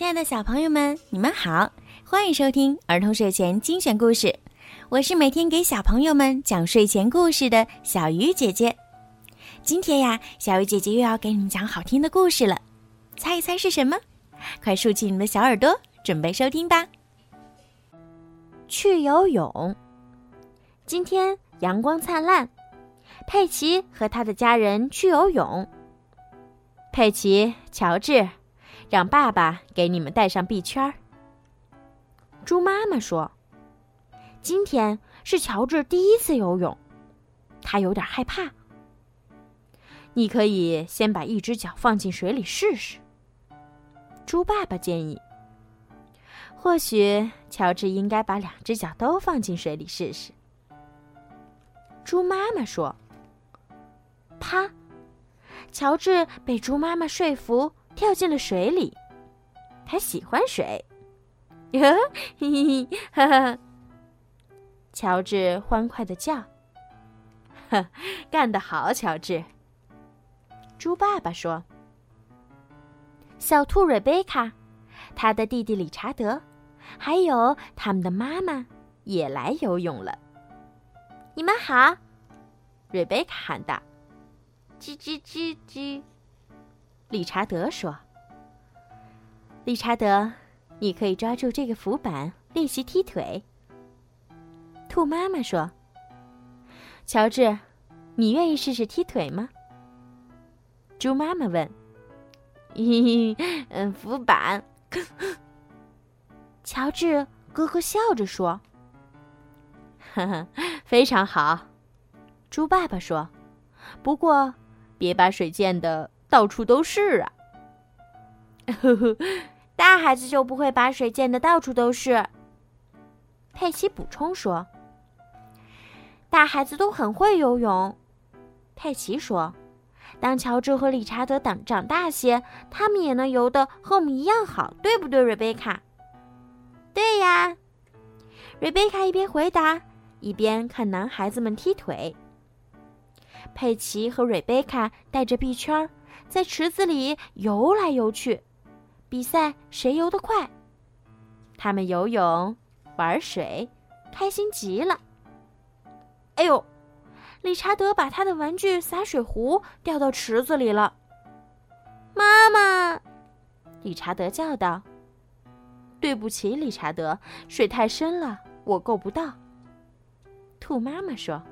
亲爱的小朋友们，你们好，欢迎收听儿童睡前精选故事。我是每天给小朋友们讲睡前故事的小鱼姐姐。今天呀，小鱼姐姐又要给你们讲好听的故事了，猜一猜是什么？快竖起你们的小耳朵，准备收听吧。去游泳。今天阳光灿烂，佩奇和他的家人去游泳。佩奇、乔治。让爸爸给你们带上臂圈儿。猪妈妈说：“今天是乔治第一次游泳，他有点害怕。你可以先把一只脚放进水里试试。”猪爸爸建议：“或许乔治应该把两只脚都放进水里试试。”猪妈妈说：“啪！”乔治被猪妈妈说服。跳进了水里，他喜欢水。呵嘿嘿，哈哈！乔治欢快的叫：“呵，干得好，乔治！”猪爸爸说：“小兔瑞贝卡，他的弟弟理查德，还有他们的妈妈也来游泳了。你们好！”瑞贝卡喊道：“叽叽叽叽。”理查德说：“理查德，你可以抓住这个浮板练习踢腿。”兔妈妈说：“乔治，你愿意试试踢腿吗？”猪妈妈问：“嘿嘿，嗯，浮板。”乔治咯咯笑着说：“哈哈，非常好。”猪爸爸说：“不过，别把水溅的。”到处都是啊！呵呵，大孩子就不会把水溅得到处都是。佩奇补充说：“大孩子都很会游泳。”佩奇说：“当乔治和理查德等长大些，他们也能游得和我们一样好，对不对，瑞贝卡？”“对呀。”瑞贝卡一边回答，一边看男孩子们踢腿。佩奇和瑞贝卡带着臂圈儿。在池子里游来游去，比赛谁游得快。他们游泳、玩水，开心极了。哎呦，理查德把他的玩具洒水壶掉到池子里了。妈妈，理查德叫道：“对不起，理查德，水太深了，我够不到。”兔妈妈说：“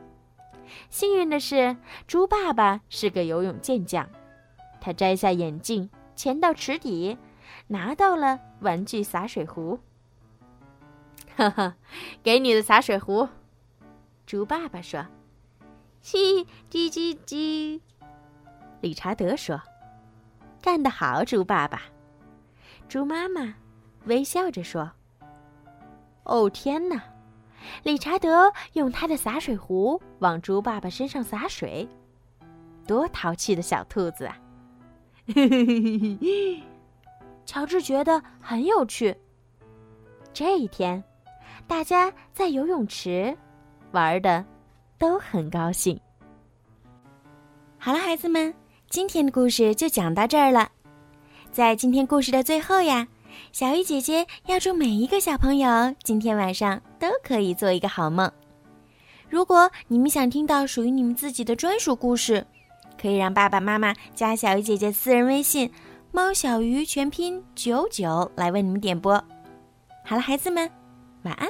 幸运的是，猪爸爸是个游泳健将。”他摘下眼镜，潜到池底，拿到了玩具洒水壶。哈哈，给你的洒水壶，猪爸爸说：“叽叽叽叽。”理查德说：“干得好，猪爸爸。”猪妈妈微笑着说：“哦天哪！”理查德用他的洒水壶往猪爸爸身上洒水，多淘气的小兔子啊！嘿嘿嘿嘿嘿，乔治觉得很有趣。这一天，大家在游泳池玩的都很高兴。好了，孩子们，今天的故事就讲到这儿了。在今天故事的最后呀，小鱼姐姐要祝每一个小朋友今天晚上都可以做一个好梦。如果你们想听到属于你们自己的专属故事，可以让爸爸妈妈加小鱼姐姐私人微信“猫小鱼”全拼九九来为你们点播。好了，孩子们，晚安。